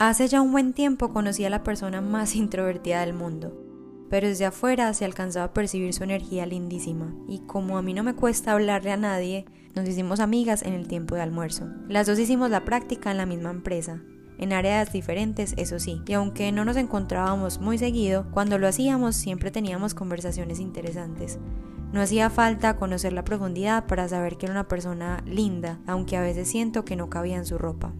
Hace ya un buen tiempo conocí a la persona más introvertida del mundo, pero desde afuera se alcanzaba a percibir su energía lindísima, y como a mí no me cuesta hablarle a nadie, nos hicimos amigas en el tiempo de almuerzo. Las dos hicimos la práctica en la misma empresa, en áreas diferentes, eso sí, y aunque no nos encontrábamos muy seguido, cuando lo hacíamos siempre teníamos conversaciones interesantes. No hacía falta conocer la profundidad para saber que era una persona linda, aunque a veces siento que no cabía en su ropa.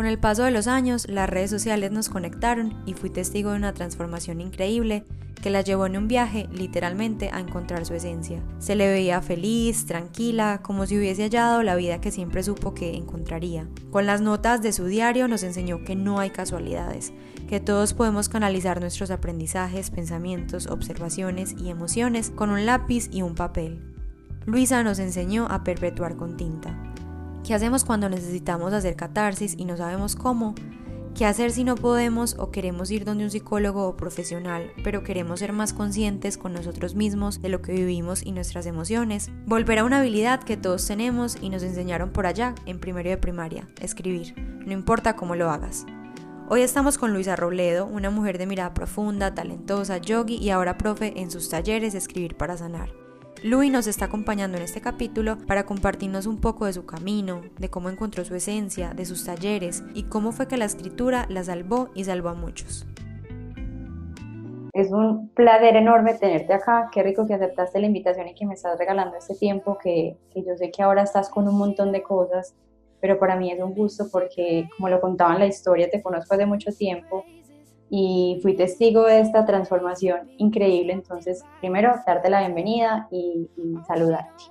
Con el paso de los años, las redes sociales nos conectaron y fui testigo de una transformación increíble que la llevó en un viaje literalmente a encontrar su esencia. Se le veía feliz, tranquila, como si hubiese hallado la vida que siempre supo que encontraría. Con las notas de su diario nos enseñó que no hay casualidades, que todos podemos canalizar nuestros aprendizajes, pensamientos, observaciones y emociones con un lápiz y un papel. Luisa nos enseñó a perpetuar con tinta. ¿Qué hacemos cuando necesitamos hacer catarsis y no sabemos cómo? ¿Qué hacer si no podemos o queremos ir donde un psicólogo o profesional, pero queremos ser más conscientes con nosotros mismos de lo que vivimos y nuestras emociones? Volver a una habilidad que todos tenemos y nos enseñaron por allá, en primero de primaria, escribir, no importa cómo lo hagas. Hoy estamos con Luisa Robledo, una mujer de mirada profunda, talentosa, yogi y ahora profe en sus talleres Escribir para Sanar. Louis nos está acompañando en este capítulo para compartirnos un poco de su camino, de cómo encontró su esencia, de sus talleres y cómo fue que la escritura la salvó y salvó a muchos. Es un placer enorme tenerte acá. Qué rico que aceptaste la invitación y que me estás regalando este tiempo que, que yo sé que ahora estás con un montón de cosas, pero para mí es un gusto porque, como lo contaba en la historia, te conozco hace mucho tiempo y fui testigo de esta transformación increíble. Entonces, primero, darte la bienvenida y, saludarte.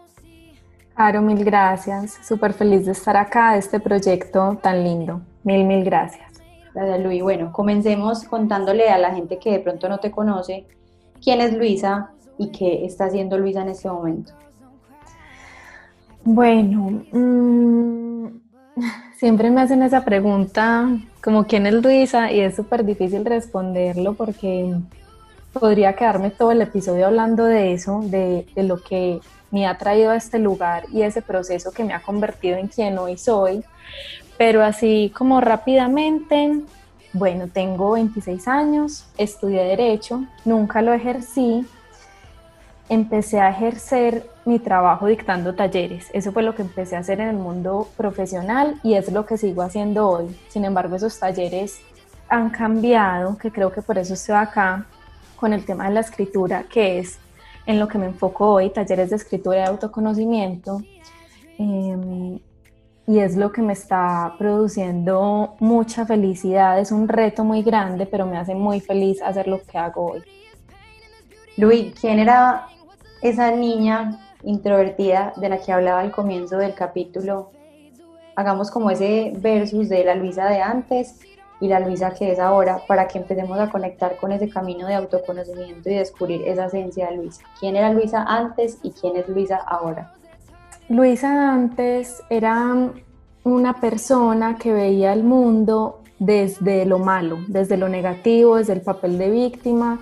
Caro, mil gracias. Súper feliz de estar acá, de este proyecto tan lindo. Mil, mil gracias. Gracias, Luis. Bueno, comencemos contándole a la gente que de pronto no te conoce quién es Luisa y qué está haciendo Luisa en este momento. Bueno, mmm Siempre me hacen esa pregunta, como quién es Luisa, y es súper difícil responderlo porque podría quedarme todo el episodio hablando de eso, de, de, lo que me ha traído a este lugar y ese proceso que me ha convertido en quien hoy soy. Pero así como rápidamente, bueno, tengo 26 años, estudié derecho, nunca lo ejercí, empecé a ejercer mi trabajo dictando talleres. Eso fue lo que empecé a hacer en el mundo profesional y es lo que sigo haciendo hoy. Sin embargo, esos talleres han cambiado, que creo que por eso estoy acá con el tema de la escritura, que es en lo que me enfoco hoy, talleres de escritura y autoconocimiento. Em, y es lo que me está produciendo mucha felicidad. Es un reto muy grande, pero me hace muy feliz hacer lo que hago hoy. Luis, ¿quién era esa niña introvertida de la que hablaba al comienzo del capítulo, hagamos como ese versus de la Luisa de antes y la Luisa que es ahora, para que empecemos a conectar con ese camino de autoconocimiento y descubrir esa esencia de Luisa. ¿Quién era Luisa antes y quién es Luisa ahora? Luisa antes era una persona que veía el mundo desde lo malo, desde lo negativo, desde el papel de víctima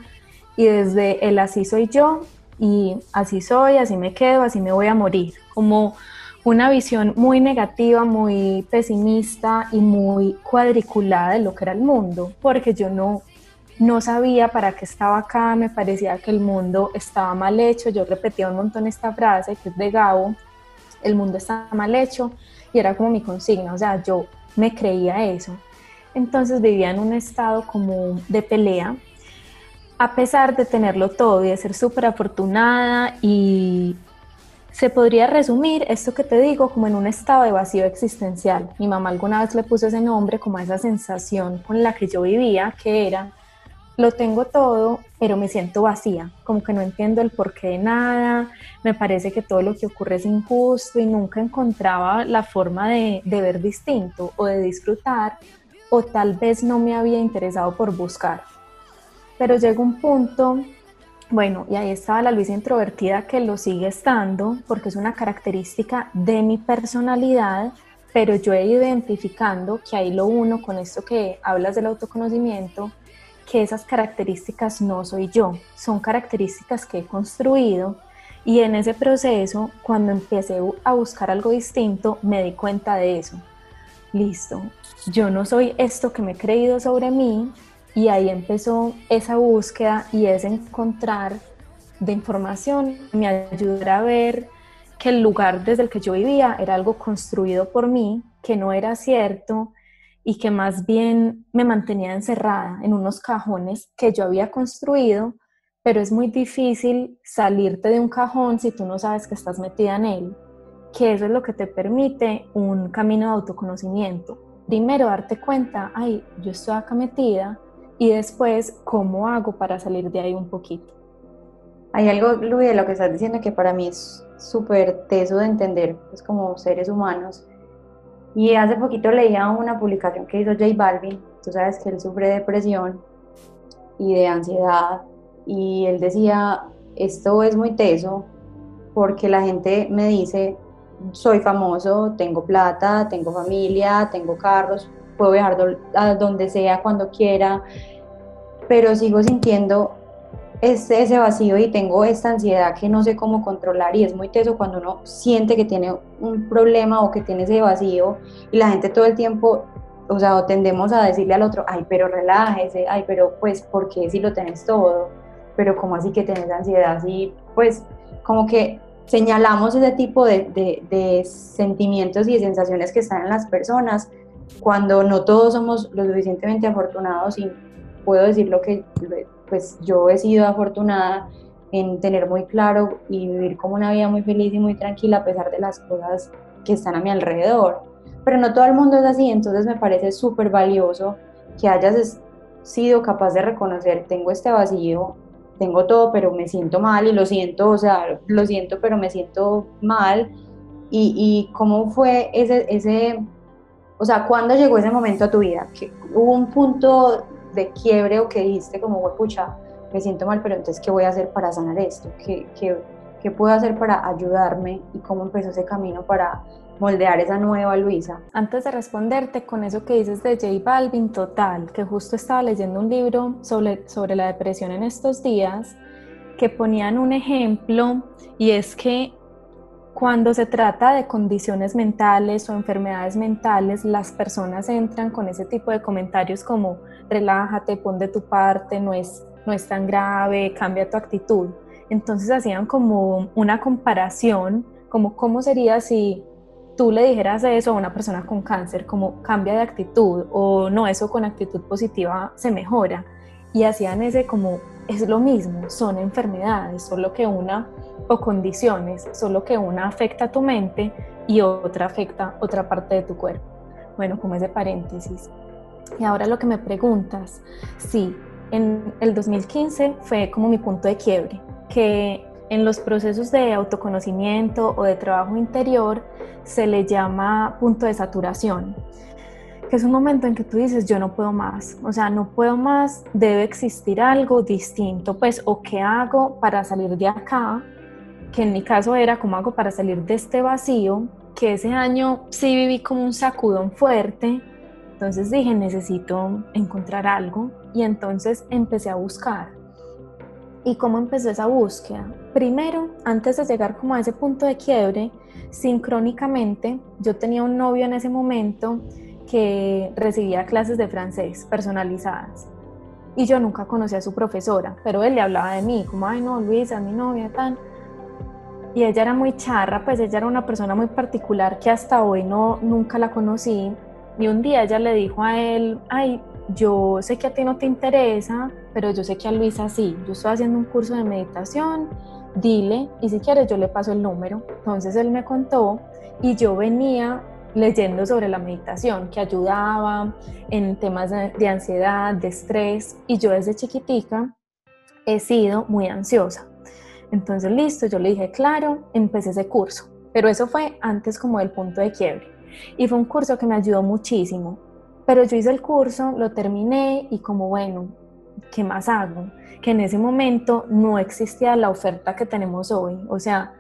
y desde el así soy yo y así soy, así me quedo, así me voy a morir, como una visión muy negativa, muy pesimista y muy cuadriculada de lo que era el mundo, porque yo no, no sabía para qué estaba acá, me parecía que el mundo estaba mal hecho, yo repetía un montón esta frase que es de Gabo, el mundo está mal hecho, y era como mi consigna, o sea, yo me creía eso. Entonces vivía en un estado como de pelea a pesar de tenerlo todo y de ser súper afortunada y se podría resumir esto que te digo como en un estado de vacío existencial. Mi mamá alguna vez le puso ese nombre como a esa sensación con la que yo vivía, que era, lo tengo todo, pero me siento vacía, como que no entiendo el porqué de nada, me parece que todo lo que ocurre es injusto y nunca encontraba la forma de, de ver distinto o de disfrutar, o tal vez no me había interesado por buscar. Pero llega un punto, bueno, y ahí estaba la Luisa introvertida que lo sigue estando, porque es una característica de mi personalidad, pero yo he ido identificando que ahí lo uno con esto que hablas del autoconocimiento, que esas características no soy yo, son características que he construido y en ese proceso, cuando empecé a buscar algo distinto, me di cuenta de eso. listo, yo no soy esto que me he creído sobre mí y ahí empezó esa búsqueda y ese encontrar de información me ayudara a ver que el lugar desde el que yo vivía era algo construido por mí, que no era cierto y que más bien me mantenía encerrada en unos cajones que yo había construido, pero es muy difícil salirte de un cajón si tú no sabes que estás metida en él, que eso es lo que te permite un camino de autoconocimiento. Primero darte cuenta, ay, yo estoy acá metida, y después, ¿cómo hago para salir de ahí un poquito? Hay algo, Luis, de lo que estás diciendo que para mí es súper teso de entender, pues como seres humanos. Y hace poquito leía una publicación que hizo J Balvin, tú sabes que él sufre de depresión y de ansiedad, y él decía, esto es muy teso porque la gente me dice, soy famoso, tengo plata, tengo familia, tengo carros, puedo viajar a donde sea, cuando quiera, pero sigo sintiendo ese, ese vacío y tengo esta ansiedad que no sé cómo controlar y es muy teso cuando uno siente que tiene un problema o que tiene ese vacío y la gente todo el tiempo, o sea, tendemos a decirle al otro, ay, pero relájese, ay, pero pues, ¿por qué si lo tenés todo? Pero como así que tenés ansiedad? Así, pues, como que señalamos ese tipo de sentimientos y sensaciones que están en las personas cuando no todos somos lo suficientemente afortunados y puedo decir lo que pues yo he sido afortunada en tener muy claro y vivir como una vida muy feliz y muy tranquila a pesar de las cosas que están a mi alrededor. Pero no todo el mundo es así, entonces me parece súper valioso que hayas sido capaz de reconocer, tengo este vacío, tengo todo, pero me siento mal y lo siento, o sea, lo siento, pero me siento mal. Y, y cómo fue ese, ese, o sea, ¿cuándo llegó ese momento a tu vida? que ¿Hubo un punto de quiebre o que dijiste como, pucha, me siento mal, pero entonces, ¿qué voy a hacer para sanar esto? ¿Qué, qué, qué puedo hacer para ayudarme? ¿Y cómo empezó ese camino para moldear esa nueva Luisa? Antes de responderte con eso que dices de J Balvin, total, que justo estaba leyendo un libro sobre, sobre la depresión en estos días, que ponían un ejemplo y es que cuando se trata de condiciones mentales o enfermedades mentales, las personas entran con ese tipo de comentarios como relájate, pon de tu parte, no es, no es tan grave, cambia tu actitud. Entonces hacían como una comparación, como cómo sería si tú le dijeras eso a una persona con cáncer, como cambia de actitud o no, eso con actitud positiva se mejora. Y hacían ese como, es lo mismo, son enfermedades, solo que una o condiciones, solo que una afecta a tu mente y otra afecta otra parte de tu cuerpo. Bueno, como ese paréntesis. Y ahora lo que me preguntas, sí, en el 2015 fue como mi punto de quiebre, que en los procesos de autoconocimiento o de trabajo interior se le llama punto de saturación, que es un momento en que tú dices, yo no puedo más, o sea, no puedo más, debe existir algo distinto, pues, o qué hago para salir de acá que en mi caso era como hago para salir de este vacío, que ese año sí viví como un sacudón fuerte, entonces dije, necesito encontrar algo y entonces empecé a buscar. ¿Y cómo empezó esa búsqueda? Primero, antes de llegar como a ese punto de quiebre, sincrónicamente, yo tenía un novio en ese momento que recibía clases de francés personalizadas. Y yo nunca conocí a su profesora, pero él le hablaba de mí, como, ay no, Luisa, mi novia, tan y ella era muy charra, pues ella era una persona muy particular que hasta hoy no, nunca la conocí. Y un día ella le dijo a él, ay, yo sé que a ti no te interesa, pero yo sé que a Luisa sí, yo estoy haciendo un curso de meditación, dile, y si quieres yo le paso el número. Entonces él me contó y yo venía leyendo sobre la meditación que ayudaba en temas de ansiedad, de estrés, y yo desde chiquitica he sido muy ansiosa. Entonces, listo, yo le dije, claro, empecé ese curso, pero eso fue antes como del punto de quiebre. Y fue un curso que me ayudó muchísimo, pero yo hice el curso, lo terminé y como, bueno, ¿qué más hago? Que en ese momento no existía la oferta que tenemos hoy, o sea,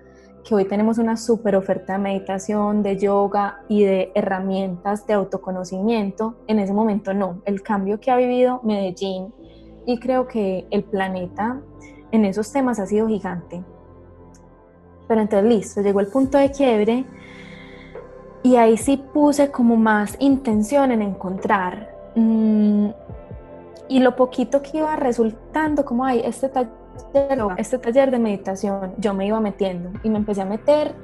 que hoy tenemos una súper oferta de meditación, de yoga y de herramientas de autoconocimiento, en ese momento no. El cambio que ha vivido Medellín y creo que el planeta en esos temas ha sido gigante. Pero entonces listo, llegó el punto de quiebre y ahí sí puse como más intención en encontrar. Mm, y lo poquito que iba resultando, como, hay este taller, este taller de meditación, yo me iba metiendo y me empecé a meter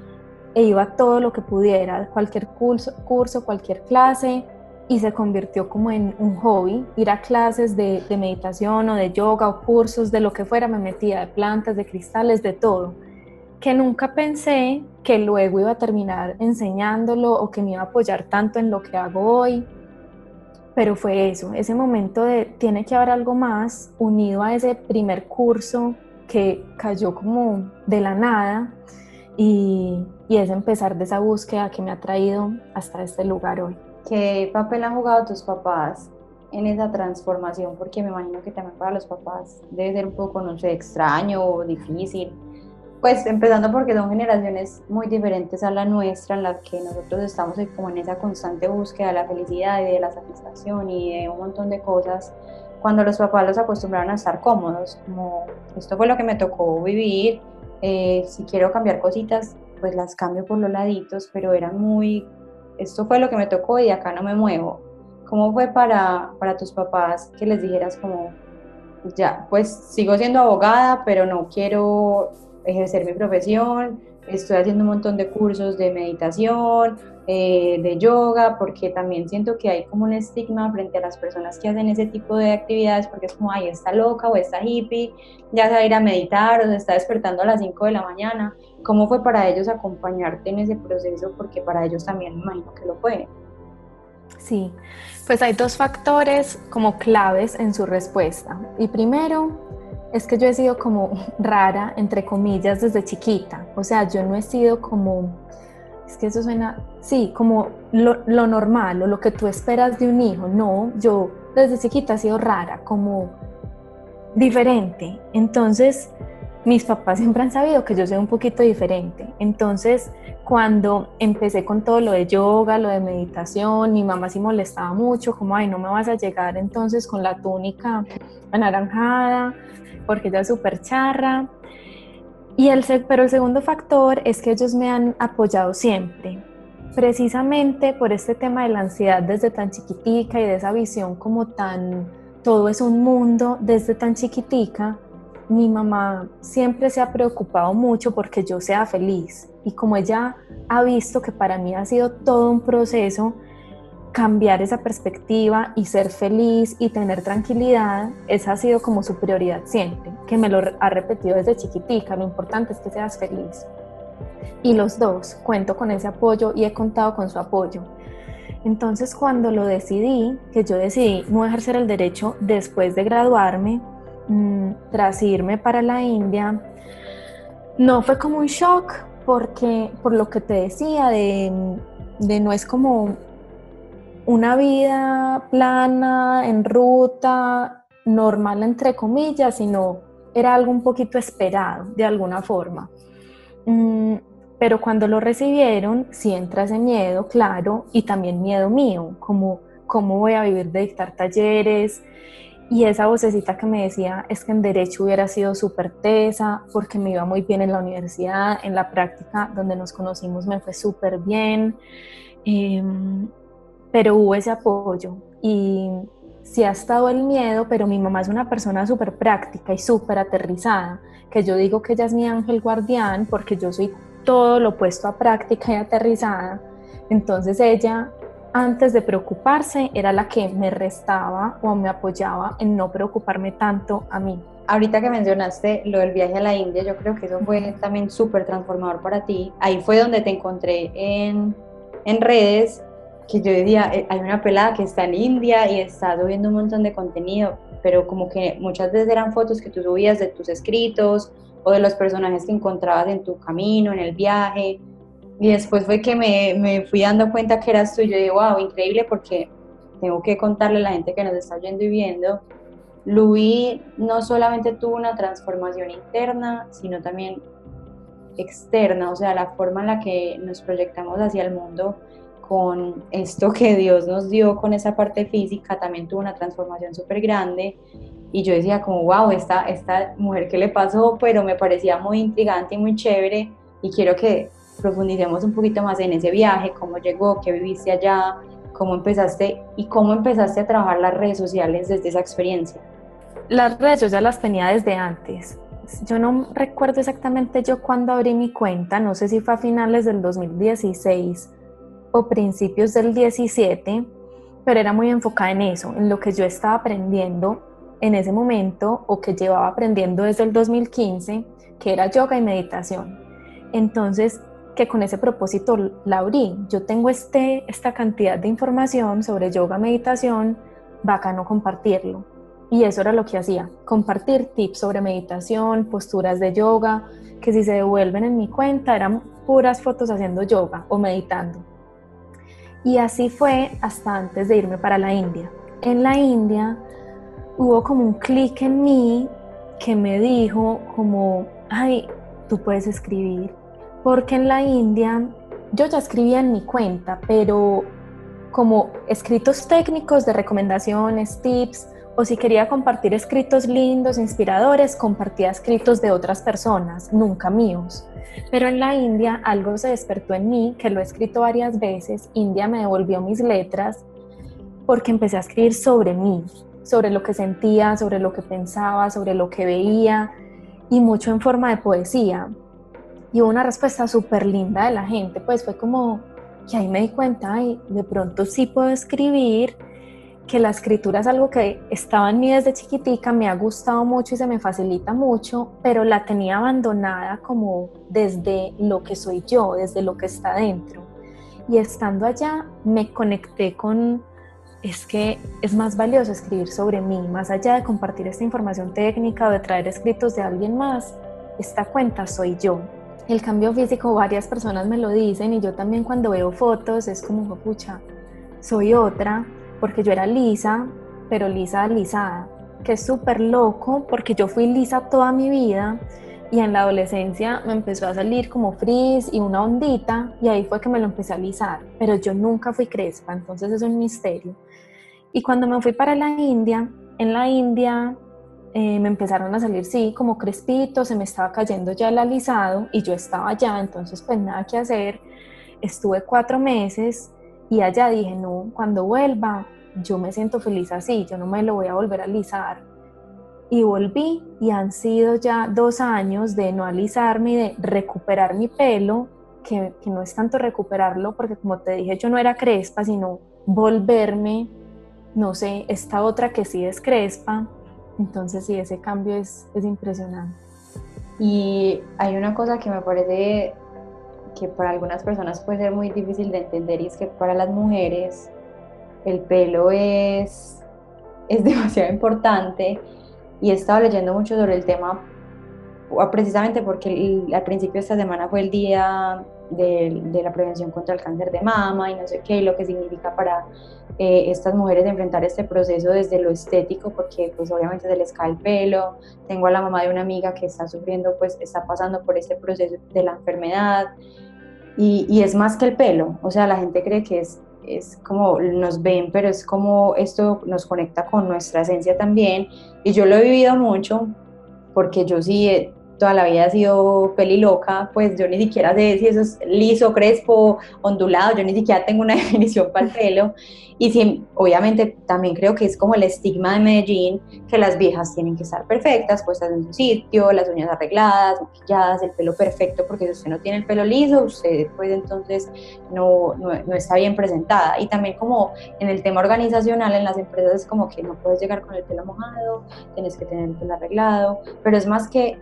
e iba todo lo que pudiera, cualquier curso, curso cualquier clase, y se convirtió como en un hobby, ir a clases de, de, meditación o de yoga o cursos de lo que fuera, me metía de plantas, de cristales, de todo, que nunca pensé que luego iba a terminar enseñándolo o que me iba a apoyar tanto en lo que hago hoy. Pero fue eso, ese momento de tiene que haber algo más unido a ese primer curso que cayó como de la nada y, y es empezar de esa búsqueda que me ha traído hasta este lugar hoy. ¿Qué papel han jugado tus papás en esa transformación? Porque me imagino que también para los papás debe ser un poco, no sé, extraño o difícil pues empezando porque son generaciones muy diferentes a la nuestra, en las que nosotros estamos como en esa constante búsqueda de la felicidad y de la satisfacción y de un montón de cosas, cuando los papás los acostumbraron a estar cómodos, como esto fue lo que me tocó vivir, eh, si quiero cambiar cositas, pues las cambio por los laditos, pero eran muy, esto fue lo que me tocó y acá no me muevo. ¿Cómo fue para, para tus papás que les dijeras como, ya, pues sigo siendo abogada, pero no quiero ejercer mi profesión, estoy haciendo un montón de cursos de meditación, eh, de yoga, porque también siento que hay como un estigma frente a las personas que hacen ese tipo de actividades, porque es como, ay, está loca o está hippie, ya se va a ir a meditar o se está despertando a las 5 de la mañana. ¿Cómo fue para ellos acompañarte en ese proceso? Porque para ellos también me imagino que lo fue. Sí, pues hay dos factores como claves en su respuesta. Y primero, es que yo he sido como rara, entre comillas, desde chiquita. O sea, yo no he sido como, es que eso suena, sí, como lo, normal o lo que tú esperas de un hijo. No, yo desde chiquita he sido rara, como diferente. Entonces, mis papás siempre han sabido que yo soy un poquito diferente. Entonces, cuando empecé con todo lo de yoga, lo de meditación, mi mamá sí molestaba mucho, como, ay, no me vas a llegar entonces con la túnica anaranjada, porque ella es súper charra. Y el, pero el segundo factor es que ellos me han apoyado siempre, precisamente por este tema de la ansiedad desde tan chiquitica y de esa visión como tan, todo es un mundo desde tan chiquitica, mi mamá siempre se ha preocupado mucho porque yo sea feliz y como ella ha visto que para mí ha sido todo un proceso, cambiar esa perspectiva y ser feliz y tener tranquilidad, esa ha sido como su prioridad siempre, que me lo ha repetido desde chiquitica, lo importante es que seas feliz. Y los dos, cuento con ese apoyo y he contado con su apoyo. Entonces cuando lo decidí, que yo decidí no ejercer el derecho después de graduarme, tras irme para la India, no fue como un shock porque por lo que te decía de, de no es como una vida plana, en ruta, normal entre comillas, sino era algo un poquito esperado de alguna forma. Mm, pero cuando lo recibieron, sí entra ese miedo, claro, y también miedo mío, como cómo voy a vivir de dictar talleres. Y esa vocecita que me decía es que en derecho hubiera sido súper tesa, porque me iba muy bien en la universidad, en la práctica donde nos conocimos me fue súper bien. Em, pero hubo ese apoyo y sí ha estado el miedo, pero mi mamá es una persona súper práctica y súper aterrizada, que yo digo que ella es mi ángel guardián porque yo soy todo lo opuesto a práctica y aterrizada. Entonces ella, antes de preocuparse, era la que me restaba o me apoyaba en no preocuparme tanto a mí. Ahorita que mencionaste lo del viaje a la India, yo creo que eso fue también súper transformador para ti. Ahí fue donde te encontré en, en redes que yo decía, eh, hay una pelada que está en India y está subiendo un montón de contenido, pero como que muchas veces eran fotos que tú subías de tus escritos o de los personajes que encontrabas en tu camino, en el viaje. Y después fue que me, me fui dando cuenta que eras tú y yo digo, wow, increíble porque tengo que contarle a la gente que nos está oyendo y viendo. Luis no solamente tuvo una transformación interna, sino también externa, o sea, la forma en la que nos proyectamos hacia el mundo con esto que Dios nos dio con esa parte física, también tuvo una transformación súper grande. Y yo decía como, wow, esta, esta mujer que le pasó, pero me parecía muy intrigante y muy chévere. Y quiero que profundicemos un poquito más en ese viaje, cómo llegó, qué viviste allá, cómo empezaste y cómo empezaste a trabajar las redes sociales desde esa experiencia. Las redes yo ya las tenía desde antes. Yo no recuerdo exactamente yo cuando abrí mi cuenta, no sé si fue a finales del 2016 o principios del 17, pero era muy enfocada en eso, en lo que yo estaba aprendiendo en ese momento o que llevaba aprendiendo desde el 2015, que era yoga y meditación. Entonces, que con ese propósito la abrí. Yo tengo este, esta cantidad de información sobre yoga, meditación, bacano compartirlo. Y eso era lo que hacía, compartir tips sobre meditación, posturas de yoga, que si se devuelven en mi cuenta eran puras fotos haciendo yoga o meditando. Y así fue hasta antes de irme para la India. En la India hubo como un clic en mí que me dijo como, ay, tú puedes escribir. Porque en la India yo ya escribía en mi cuenta, pero como escritos técnicos de recomendaciones, tips, o si quería compartir escritos lindos, inspiradores, compartía escritos de otras personas, nunca míos. Pero en la India algo se despertó en mí, que lo he escrito varias veces, India me devolvió mis letras porque empecé a escribir sobre mí, sobre lo que sentía, sobre lo que pensaba, sobre lo que veía y mucho en forma de poesía. Y hubo una respuesta súper linda de la gente, pues fue como que ahí me di cuenta, y de pronto sí puedo escribir, que la escritura es algo que estaba en mí desde chiquitica, me ha gustado mucho y se me facilita mucho, pero la tenía abandonada como desde lo que soy yo, desde lo que está dentro. Y estando allá me conecté con es que es más valioso escribir sobre mí, más allá de compartir esta información técnica o de traer escritos de alguien más, esta cuenta soy yo. El cambio físico, varias personas me lo dicen y yo también cuando veo fotos es como, pucha, soy otra, porque yo era lisa, pero lisa alisada, que es súper loco porque yo fui lisa toda mi vida y en la adolescencia me empezó a salir como frizz y una ondita y ahí fue que me lo empecé a alisar, pero yo nunca fui crespa, entonces es un misterio. Y cuando me fui para la India, en la India eh, me empezaron a salir, sí, como crespitos, se me estaba cayendo ya el alisado y yo estaba allá, entonces pues nada que hacer. Estuve cuatro meses y allá dije, no, cuando vuelva, yo me siento feliz así, yo no me lo voy a volver a alisar. Y volví y han sido ya dos años de no alisarme y de recuperar mi pelo, que, que no es tanto recuperarlo, porque como te dije, yo no era crespa, sino volverme no sé, esta otra que sí es crespa, entonces sí, ese cambio es, es impresionante. Y hay una cosa que me parece que para algunas personas puede ser muy difícil de entender y es que para las mujeres el pelo es, es demasiado importante y he estado leyendo mucho sobre el tema precisamente porque al principio de esta semana fue el día de, la prevención contra el cáncer de mama y no sé qué, y lo que significa para eh, estas mujeres enfrentar este proceso desde lo estético, porque pues obviamente se les cae el pelo. Tengo a la mamá de una amiga que está sufriendo, pues está pasando por este proceso de la enfermedad. Y, y es más que el pelo, o sea, la gente cree que es es como nos ven, pero es como esto nos conecta con nuestra esencia también. Y yo lo he vivido mucho porque yo sí toda la vida ha sido peliloca, pues yo ni siquiera sé si eso es liso, crespo, ondulado, yo ni siquiera tengo una definición para el pelo. Y sí, obviamente también creo que es como el estigma de Medellín, que las viejas tienen que estar perfectas, puestas en su sitio, las uñas arregladas, maquilladas, el pelo perfecto, porque si usted no tiene el pelo liso, usted pues entonces no, no, no está bien presentada. Y también como en el tema organizacional, en las empresas es como que no puedes llegar con el pelo mojado, tienes que tener el pelo arreglado, pero es más que,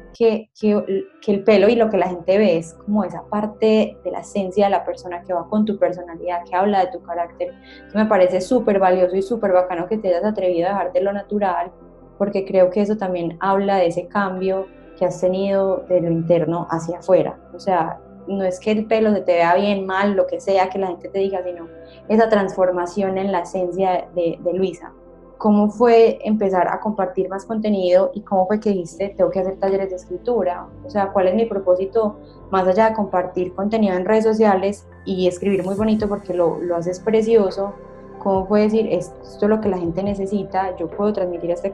que, que, el pelo y lo que la gente ve es como esa parte de la esencia de la persona que va con tu personalidad, que habla de tu carácter. Eso me parece súper valioso y súper bacano que te hayas atrevido a dejar de lo natural, porque creo que eso también habla de ese cambio que has tenido de lo interno hacia afuera. O sea, no es que el pelo se te vea bien, mal, lo que sea que la gente te diga, sino esa transformación en la esencia de, de Luisa. ¿Cómo fue empezar a compartir más contenido y cómo fue que dijiste, tengo que hacer talleres de escritura? O sea, ¿cuál es mi propósito más allá de compartir contenido en redes sociales y escribir muy bonito porque lo, lo haces precioso? cómo puede decir, esto es lo que la gente necesita, yo puedo transmitir este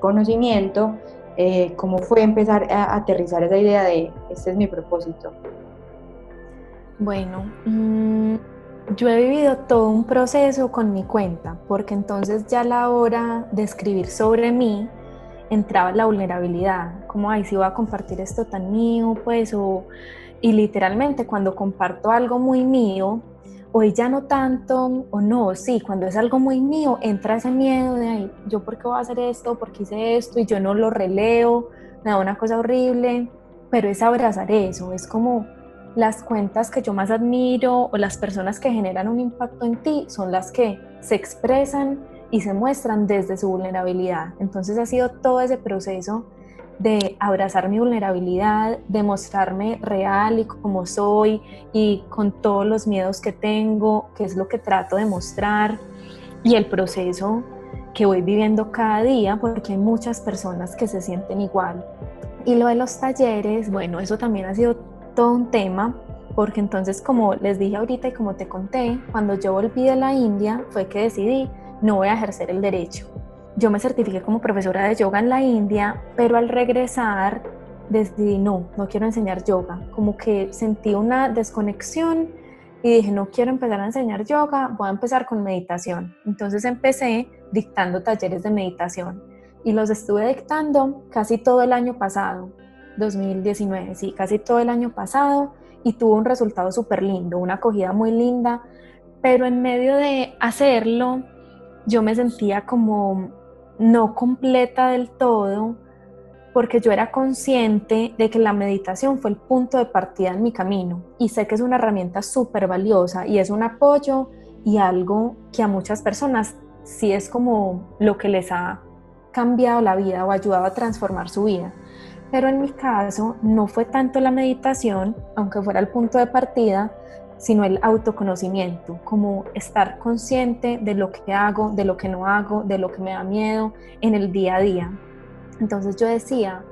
conocimiento, eh, cómo fue empezar a aterrizar esa idea de, este es mi propósito. Bueno, mm, yo he vivido todo un proceso con mi cuenta, porque entonces ya a la hora de escribir sobre mí entraba la vulnerabilidad, como, ay, si voy a compartir esto tan mío, pues, o, y literalmente cuando comparto algo muy mío, hoy ya no tanto, o no, sí, cuando es algo muy mío, entra ese miedo de, ay, yo por qué voy a hacer esto, por qué hice esto, y yo no lo releo, me da una cosa horrible, pero es abrazar eso, es como las cuentas que yo más admiro o las personas que generan un impacto en ti son las que se expresan y se muestran desde su vulnerabilidad. Entonces ha sido todo ese proceso de abrazar mi vulnerabilidad, de mostrarme real y como soy y con todos los miedos que tengo, que es lo que trato de mostrar y el proceso que voy viviendo cada día porque hay muchas personas que se sienten igual. Y lo de los talleres, bueno, eso también ha sido todo un tema porque entonces como les dije ahorita y como te conté, cuando yo volví de la India fue que decidí no voy a ejercer el derecho. Yo me certifiqué como profesora de yoga en la India, pero al regresar decidí no, no quiero enseñar yoga. Como que sentí una desconexión y dije no quiero empezar a enseñar yoga, voy a empezar con meditación. Entonces empecé dictando talleres de meditación y los estuve dictando casi todo el año pasado, 2019, sí, casi todo el año pasado y tuvo un resultado súper lindo, una acogida muy linda, pero en medio de hacerlo yo me sentía como no completa del todo porque yo era consciente de que la meditación fue el punto de partida en mi camino y sé que es una herramienta súper valiosa y es un apoyo y algo que a muchas personas sí es como lo que les ha cambiado la vida o ayudado a transformar su vida. Pero en mi caso no fue tanto la meditación, aunque fuera el punto de partida, sino el autoconocimiento, como estar consciente de lo que hago, de lo que no hago, de lo que me da miedo en el día a día. Entonces yo decía,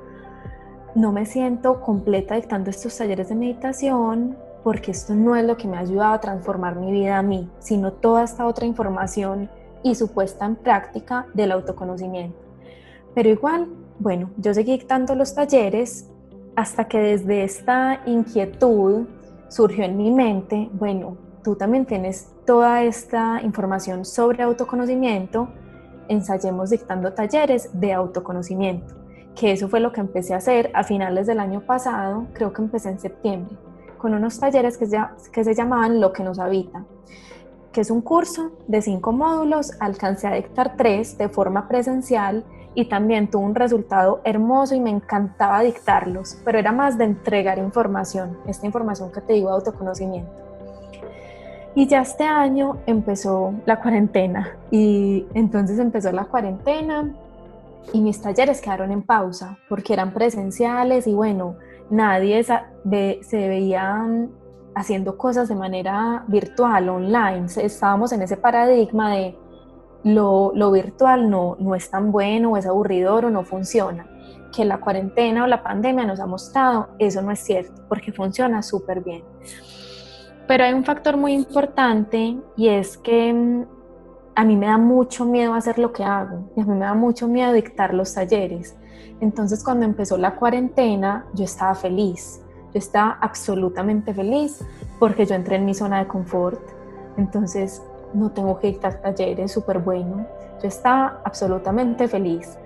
no me siento completa dictando estos talleres de meditación porque esto no es lo que me ha ayudado a transformar mi vida a mí, sino toda esta otra información y su puesta en práctica del autoconocimiento. Pero igual, bueno, yo seguí dictando los talleres hasta que desde esta inquietud surgió en mi mente, bueno, tú también tienes toda esta información sobre autoconocimiento, ensayemos dictando talleres de autoconocimiento, que eso fue lo que empecé a hacer a finales del año pasado, creo que empecé en septiembre, con unos talleres que, ya, que se llamaban Lo que nos habita, que es un curso de cinco módulos, alcancé a dictar tres de forma presencial y también tuvo un resultado hermoso y me encantaba dictarlos, pero era más de entregar información, esta información que te digo autoconocimiento. Y ya este año empezó la cuarentena y entonces empezó la cuarentena y mis talleres quedaron en pausa porque eran presenciales y bueno, nadie se veía haciendo cosas de manera virtual, online. Estábamos en ese paradigma de lo, virtual no, no es tan bueno, es aburridor o no funciona. Que la cuarentena o la pandemia nos ha mostrado, eso no es cierto, porque funciona súper bien. Pero hay un factor muy importante y es que mm, a mí me da mucho miedo hacer lo que hago y a mí me da mucho miedo dictar los talleres. Entonces cuando empezó la cuarentena yo estaba feliz, yo estaba absolutamente feliz porque yo entré en mi zona de confort. Entonces no tengo que dictar talleres, súper bueno. Yo estaba absolutamente feliz,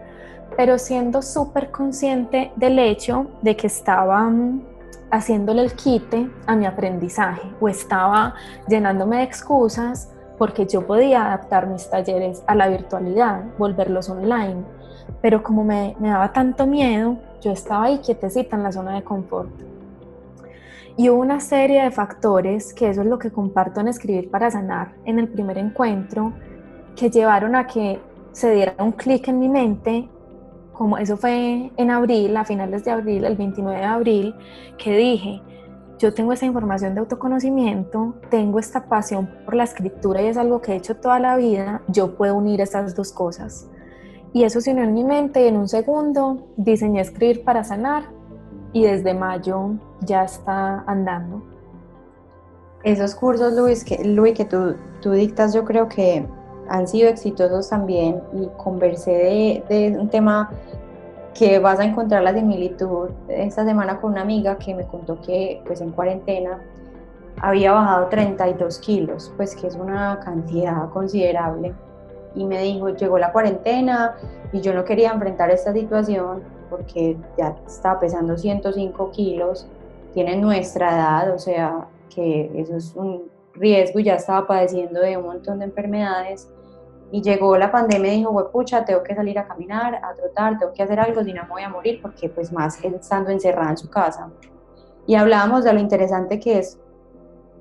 pero siendo súper consciente del hecho de que estaba mm, haciéndole el quite a mi aprendizaje o estaba llenándome de excusas porque yo podía adaptar mis talleres a la virtualidad, volverlos online, pero como me, me daba tanto miedo, yo estaba ahí quietecita en la zona de confort. Y una serie de factores, que eso es lo que comparto en Escribir para Sanar en el primer encuentro, que llevaron a que se diera un clic en mi mente, como eso fue en abril, a finales de abril, el 29 de abril, que dije, yo tengo esa información de autoconocimiento, tengo esta pasión por la escritura y es algo que he hecho toda la vida, yo puedo unir esas dos cosas. Y eso se unió en mi mente y en un segundo diseñé escribir para sanar y desde mayo ya está andando. Esos cursos, Luis, que, Luis, que tú, tú dictas, yo creo que han sido exitosos también y conversé de, un tema que vas a encontrar la similitud esta semana con una amiga que me contó que pues en cuarentena había bajado 32 kilos, pues que es una cantidad considerable. Y me dijo, llegó la cuarentena y yo no quería enfrentar esta situación porque ya estaba pesando 105 kilos, tiene nuestra edad, o sea que eso es un riesgo y ya estaba padeciendo de un montón de enfermedades. Y llegó la pandemia y dijo, pucha, tengo que salir a caminar, a trotar, tengo que hacer algo, si no me voy a morir, porque pues más estando encerrada en su casa. Y hablábamos de lo interesante que es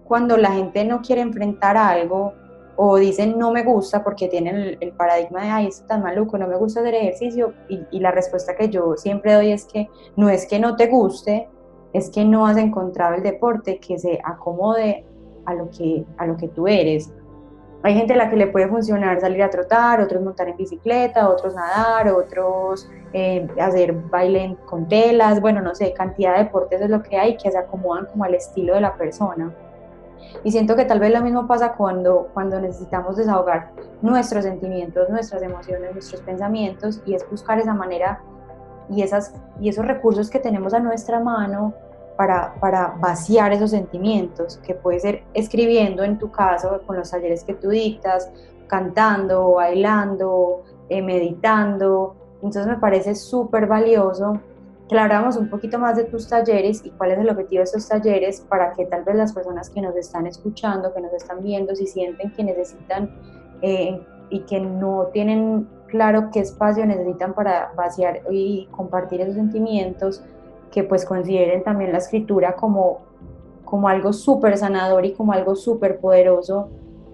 cuando la gente no quiere enfrentar algo o dicen no me gusta porque tienen el, paradigma de, ay, esto tan maluco, no me gusta hacer ejercicio. Y, la respuesta que yo siempre doy es que no es que no te guste, es que no has encontrado el deporte que se acomode a lo que, a lo que tú eres. Hay gente a la que le puede funcionar salir a trotar, otros montar en bicicleta, otros nadar, otros eh, hacer baile con telas, bueno, no sé, cantidad de deportes es lo que hay que se acomodan como al estilo de la persona. Y siento que tal vez lo mismo pasa cuando, cuando necesitamos desahogar nuestros sentimientos, nuestras emociones, nuestros pensamientos y es buscar esa manera y, esas, y esos recursos que tenemos a nuestra mano para, para, vaciar esos sentimientos, que puede ser escribiendo en tu caso, con los talleres que tú dictas, cantando, bailando, eh, meditando. Entonces me parece súper valioso que un poquito más de tus talleres y cuál es el objetivo de estos talleres para que tal vez las personas que nos están escuchando, que nos están viendo, si sienten que necesitan eh, y que no tienen claro qué espacio necesitan para vaciar y compartir esos sentimientos, que pues consideren también la escritura como, como algo súper sanador y como algo súper poderoso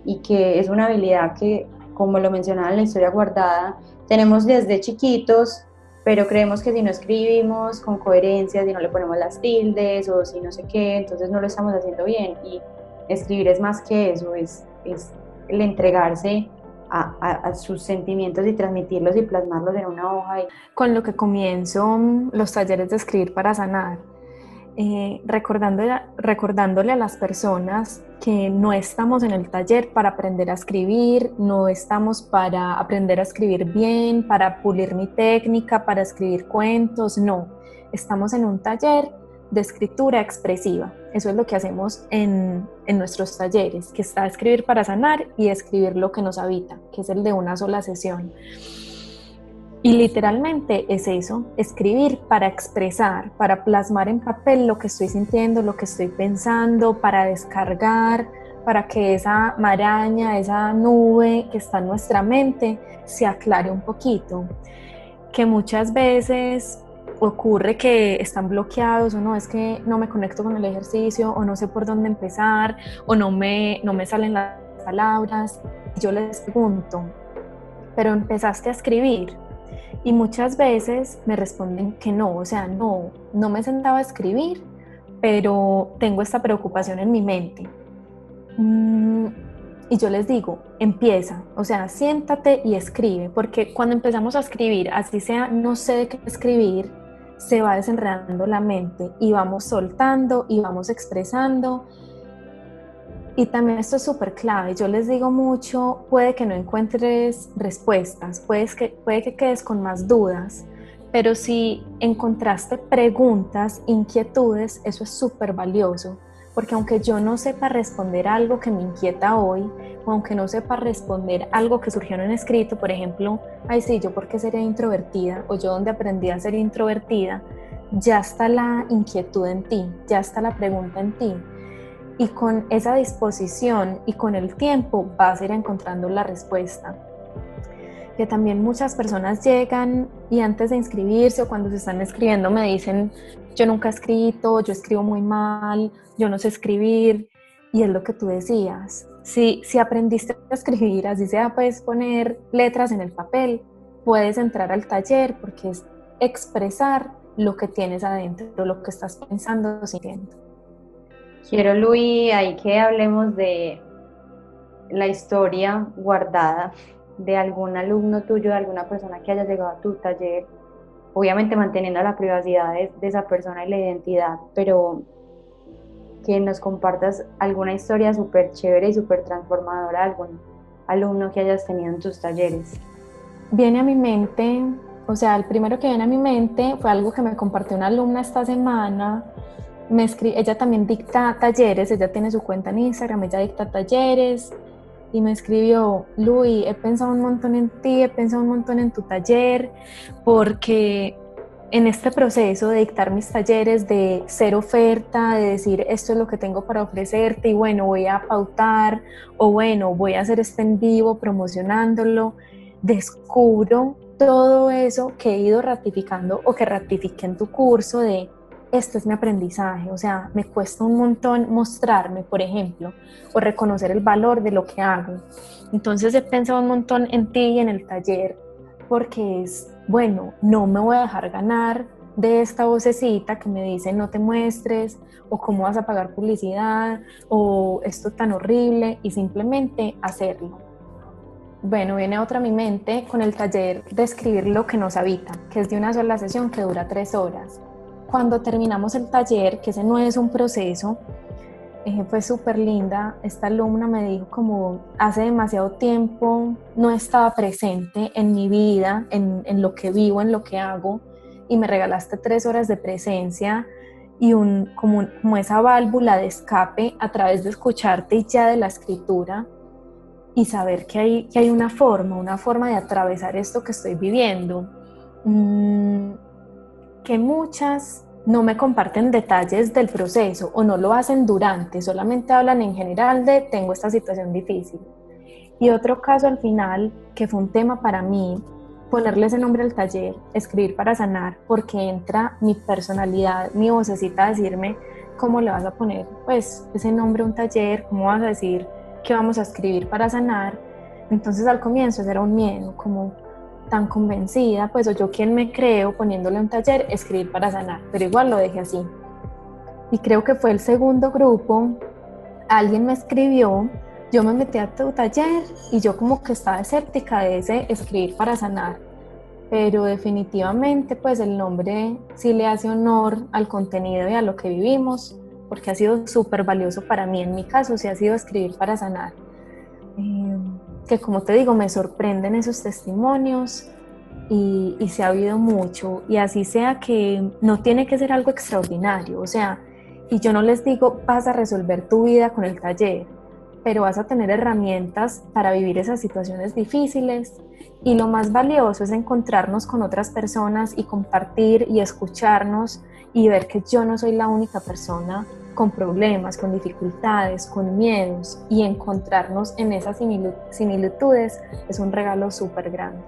y que es una habilidad que, como lo mencionaba en la historia guardada, tenemos desde chiquitos, pero creemos que si no escribimos con coherencia, si no le ponemos las tildes o si no sé qué, entonces no lo estamos haciendo bien. Y escribir es más que eso, es, es el entregarse a, sus sentimientos y transmitirlos y plasmarlos en una hoja. Con lo que comienzo mm, los talleres de escribir para sanar, eh, recordándole, recordándole a las personas que no estamos en el taller para aprender a escribir, no estamos para aprender a escribir bien, para pulir mi técnica, para escribir cuentos, no, estamos en un taller de escritura expresiva. Eso es lo que hacemos en, en, nuestros talleres, que está escribir para sanar y escribir lo que nos habita, que es el de una sola sesión. Y literalmente es eso, escribir para expresar, para plasmar en papel lo que estoy sintiendo, lo que estoy pensando, para descargar, para que esa maraña, esa nube que está en nuestra mente se aclare un poquito. Que muchas veces ocurre que están bloqueados o no, es que no me conecto con el ejercicio o no sé por dónde empezar o no me, no me salen las palabras. Yo les pregunto, pero empezaste a escribir y muchas veces me responden que no, o sea, no, no me sentaba a escribir, pero tengo esta preocupación en mi mente. Mm, y yo les digo, empieza, o sea, siéntate y escribe, porque cuando empezamos a escribir, así sea, no sé de qué escribir, se va desenredando la mente y vamos soltando y vamos expresando. Y también esto es súper clave. Yo les digo mucho, puede que no encuentres respuestas, puede que, puede que quedes con más dudas, pero si encontraste preguntas, inquietudes, eso es súper valioso porque aunque yo no sepa responder algo que me inquieta hoy, o aunque no sepa responder algo que surgió en un escrito, por ejemplo, ay sí, yo por qué sería introvertida, o yo donde aprendí a ser introvertida, ya está la inquietud en ti, ya está la pregunta en ti. Y con esa disposición y con el tiempo vas a ir encontrando la respuesta que también muchas personas llegan y antes de inscribirse o cuando se están escribiendo me dicen, yo nunca he escrito, yo escribo muy mal, yo no sé escribir. Y es lo que tú decías. Si, si aprendiste a escribir, así sea, puedes poner letras en el papel, puedes entrar al taller porque es expresar lo que tienes adentro, lo que estás pensando o sintiendo. Quiero, Luis, ahí que hablemos de la historia guardada de algún alumno tuyo, de alguna persona que haya llegado a tu taller, obviamente manteniendo la privacidad de, esa persona y la identidad, pero que nos compartas alguna historia súper chévere y súper transformadora algún alumno que hayas tenido en tus talleres. Viene a mi mente, o sea, el primero que viene a mi mente fue algo que me compartió una alumna esta semana me escribe, ella también dicta talleres, ella tiene su cuenta en Instagram, ella dicta talleres y me escribió, Luis, he pensado un montón en ti, he pensado un montón en tu taller, porque en este proceso de dictar mis talleres, de ser oferta, de decir esto es lo que tengo para ofrecerte y bueno, voy a pautar o bueno, voy a hacer este en vivo promocionándolo, descubro todo eso que he ido ratificando o que ratifiqué en tu curso de esto es mi aprendizaje, o sea, me cuesta un montón mostrarme, por ejemplo, o reconocer el valor de lo que hago. Entonces he pensado un montón en ti y en el taller, porque es, bueno, no me voy a dejar ganar de esta vocecita que me dice no te muestres, o cómo vas a pagar publicidad, o esto tan horrible, y simplemente hacerlo. Bueno, viene otra a mi mente con el taller de escribir lo que nos habita, que es de una sola sesión que dura tres horas cuando terminamos el taller, que ese no es un proceso, eh, fue súper linda. Esta alumna me dijo como hace demasiado tiempo no estaba presente en mi vida, en, en lo que vivo, en lo que hago, y me regalaste tres horas de presencia y un, como, como esa válvula de escape a través de escucharte y ya de la escritura y saber que hay, que hay una forma, una forma de atravesar esto que estoy viviendo. Mm, que muchas no me comparten detalles del proceso o no lo hacen durante, solamente hablan en general de tengo esta situación difícil. Y otro caso al final, que fue un tema para mí, ponerle ese nombre al taller, escribir para sanar, porque entra mi personalidad, mi vocecita a decirme cómo le vas a poner pues ese nombre a un taller, cómo vas a decir qué vamos a escribir para sanar. Entonces al comienzo era un miedo, como tan convencida, pues o yo quien me creo poniéndole un taller, escribir para sanar, pero igual lo dejé así. Y creo que fue el segundo grupo, alguien me escribió, yo me metí a tu taller y yo como que estaba escéptica de ese escribir para sanar, pero definitivamente pues el nombre sí le hace honor al contenido y a lo que vivimos, porque ha sido súper valioso para mí, en mi caso sí ha sido escribir para sanar. Eh, que como te digo, me sorprenden esos testimonios y, se ha oído mucho. Y así sea que no tiene que ser algo extraordinario, o sea, y yo no les digo vas a resolver tu vida con el taller, pero vas a tener herramientas para vivir esas situaciones difíciles. Y lo más valioso es encontrarnos con otras personas y compartir y escucharnos y ver que yo no soy la única persona con problemas, con dificultades, con miedos y encontrarnos en esas similitudes es un regalo súper grande.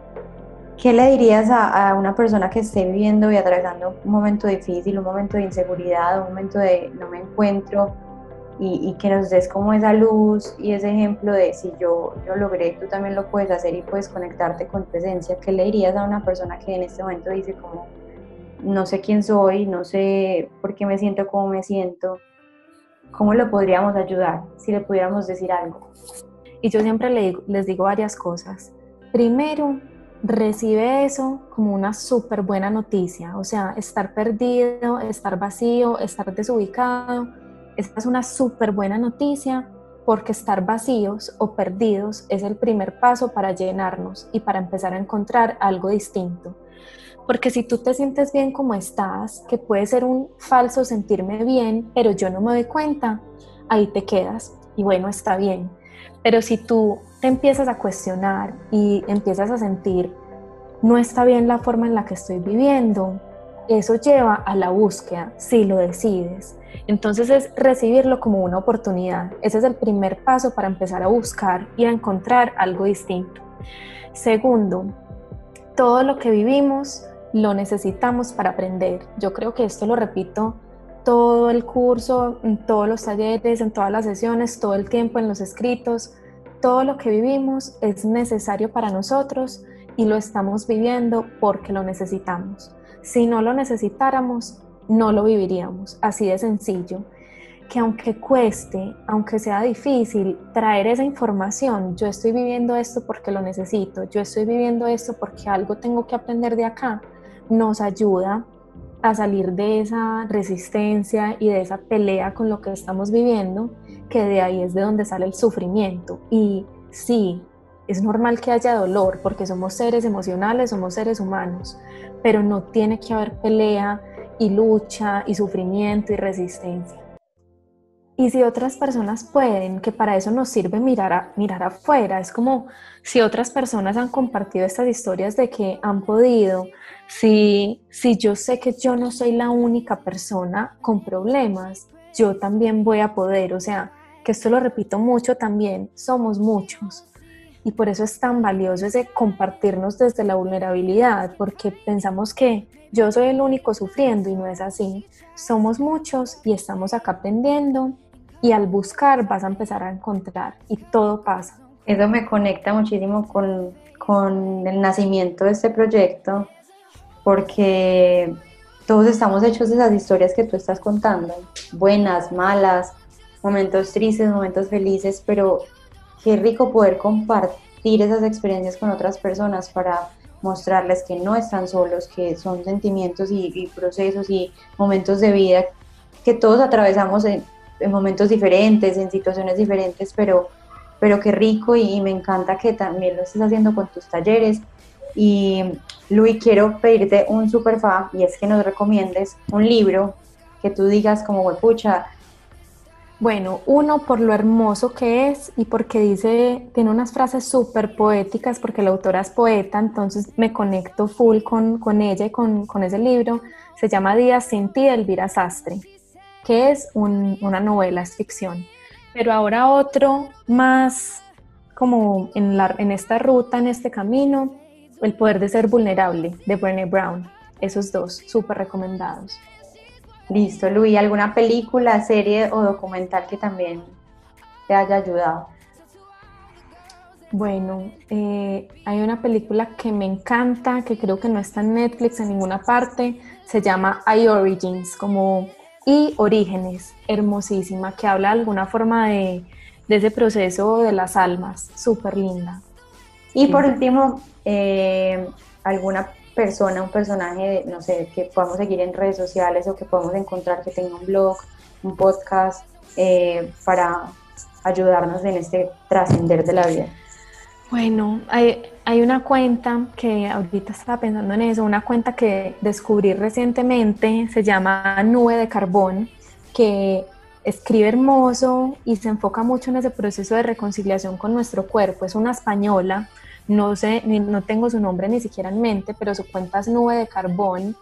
¿Qué le dirías a, una persona que esté viviendo y atravesando un momento difícil, un momento de inseguridad, un momento de no me encuentro y, que nos des como esa luz y ese ejemplo de si yo lo logré, tú también lo puedes hacer y puedes conectarte con presencia? ¿Qué le dirías a una persona que en este momento dice como no sé quién soy, no sé por qué me siento como me siento? ¿Cómo lo podríamos ayudar si le pudiéramos decir algo? Y yo siempre les digo varias cosas. Primero, recibe eso como una súper buena noticia, o sea, estar perdido, estar vacío, estar desubicado, esta es una súper buena noticia porque estar vacíos o perdidos es el primer paso para llenarnos y para empezar a encontrar algo distinto. Porque si tú te sientes bien como estás, que puede ser un falso sentirme bien, pero yo no me doy cuenta, ahí te quedas y bueno, está bien. Pero si tú te empiezas a cuestionar y empiezas a sentir, no está bien la forma en la que estoy viviendo, eso lleva a la búsqueda, si lo decides. Entonces es recibirlo como una oportunidad. Ese es el primer paso para empezar a buscar y a encontrar algo distinto. Segundo, todo lo que vivimos lo necesitamos para aprender. Yo creo que esto lo repito todo el curso, en todos los talleres, en todas las sesiones, todo el tiempo en los escritos. Todo lo que vivimos es necesario para nosotros y lo estamos viviendo porque lo necesitamos. Si no lo necesitáramos, no lo viviríamos. Así de sencillo. Que aunque cueste, aunque sea difícil traer esa información, yo estoy viviendo esto porque lo necesito, yo estoy viviendo esto porque algo tengo que aprender de acá, nos ayuda a salir de esa resistencia y de esa pelea con lo que estamos viviendo, que de ahí es de donde sale el sufrimiento. Y sí, es normal que haya dolor porque somos seres emocionales, somos seres humanos, pero no tiene que haber pelea y lucha y sufrimiento y resistencia. Y si otras personas pueden, que para eso nos sirve mirar, mirar afuera, es como si otras personas han compartido estas historias de que han podido, si, si yo sé que yo no soy la única persona con problemas, yo también voy a poder, o sea, que esto lo repito mucho también, somos muchos. Y por eso es tan valioso ese compartirnos desde la vulnerabilidad, porque pensamos que yo soy el único sufriendo y no es así. Somos muchos y estamos acá aprendiendo y al buscar vas a empezar a encontrar y todo pasa. Eso me conecta muchísimo con, con el nacimiento de este proyecto porque todos estamos hechos de esas historias que tú estás contando, buenas, malas, momentos tristes, momentos felices, pero qué rico poder compartir esas experiencias con otras personas para mostrarles que no están solos, que son sentimientos y, procesos y momentos de vida que todos atravesamos en momentos diferentes, en situaciones diferentes, pero, pero qué rico y, me encanta que también lo estés haciendo con tus talleres. Y Luis, quiero pedirte un super fa y es que nos recomiendes un libro que tú digas como huepucha. Bueno, uno por lo hermoso que es y porque dice, tiene unas frases súper poéticas porque la autora es poeta, entonces me conecto full con, con ella y con, con ese libro. Se llama Días sin ti de Elvira Sastre que es una novela, es ficción. Pero ahora otro más como en, la, en esta ruta, en este camino, El poder de ser vulnerable, de Brené Brown. Esos dos, súper recomendados. Listo, Luis, ¿alguna película, serie o documental que también te haya ayudado? Bueno, eh, hay una película que me encanta, que creo que no está en Netflix en ninguna parte, se llama I Origins, como y Orígenes, hermosísima, que habla de alguna forma de, ese proceso de las almas, súper linda. Y por último, eh, alguna persona, un personaje, no sé, que podamos seguir en redes sociales o que podamos encontrar que tenga un blog, un podcast, eh, para ayudarnos en este trascender de la vida. Bueno, hay, una cuenta que ahorita estaba pensando en eso, una cuenta que descubrí recientemente, se llama Nube de Carbón, que escribe hermoso y se enfoca mucho en ese proceso de reconciliación con nuestro cuerpo. Es una española, no sé, no tengo su nombre ni siquiera en mente, pero su cuenta es Nube de Carbón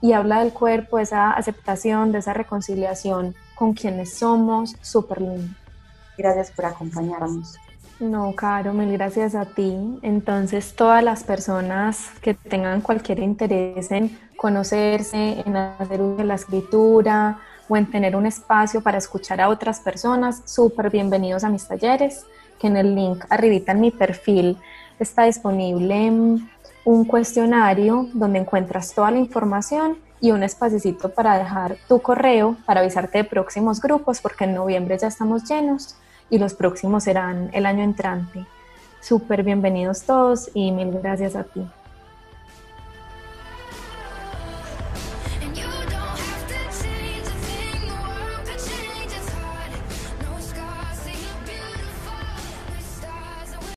y habla del cuerpo, de esa aceptación, de esa reconciliación con quienes somos, súper lindo. Gracias por acompañarnos. No, Caro, mil gracias a ti. Entonces, todas las personas que tengan cualquier interés en conocerse, en hacer uso de la escritura o en tener un espacio para escuchar a otras personas, súper bienvenidos a mis talleres, que en el link arribita en mi perfil está disponible un cuestionario donde encuentras toda la información y un espacito para dejar tu correo para avisarte de próximos grupos, porque en noviembre ya estamos llenos y los próximos serán el año entrante. Súper bienvenidos todos y mil gracias a ti.